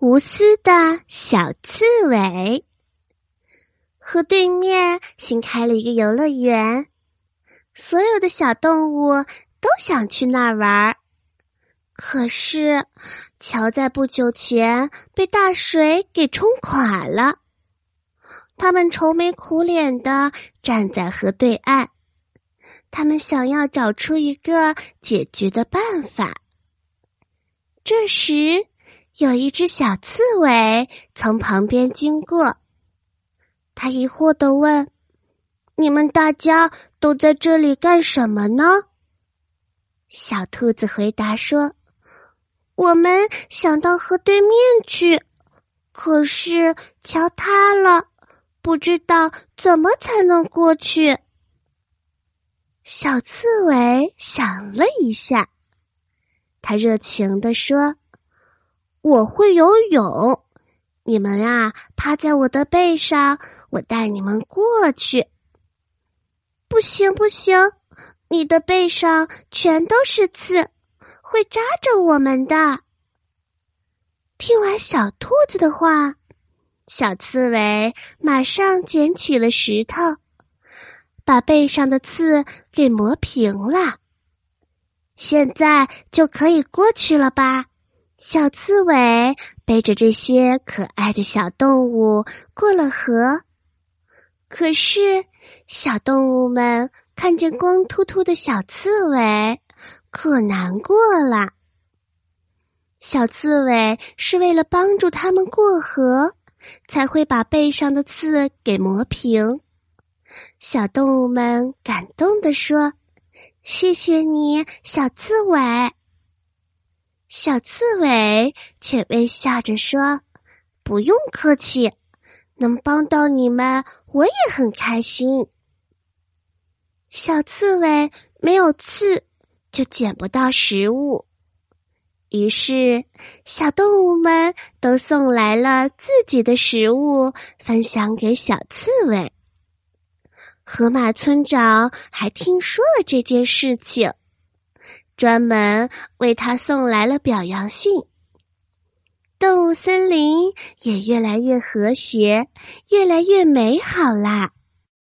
无私的小刺猬。河对面新开了一个游乐园，所有的小动物都想去那儿玩儿。可是，桥在不久前被大水给冲垮了。他们愁眉苦脸的站在河对岸，他们想要找出一个解决的办法。这时，有一只小刺猬从旁边经过，他疑惑的问：“你们大家都在这里干什么呢？”小兔子回答说：“我们想到河对面去，可是桥塌了，不知道怎么才能过去。”小刺猬想了一下，他热情的说。我会游泳，你们啊，趴在我的背上，我带你们过去。不行不行，你的背上全都是刺，会扎着我们的。听完小兔子的话，小刺猬马上捡起了石头，把背上的刺给磨平了。现在就可以过去了吧？小刺猬背着这些可爱的小动物过了河，可是小动物们看见光秃秃的小刺猬，可难过了。小刺猬是为了帮助他们过河，才会把背上的刺给磨平。小动物们感动的说：“谢谢你，小刺猬。”小刺猬却微笑着说：“不用客气，能帮到你们，我也很开心。”小刺猬没有刺，就捡不到食物，于是小动物们都送来了自己的食物，分享给小刺猬。河马村长还听说了这件事情。专门为他送来了表扬信。动物森林也越来越和谐，越来越美好啦。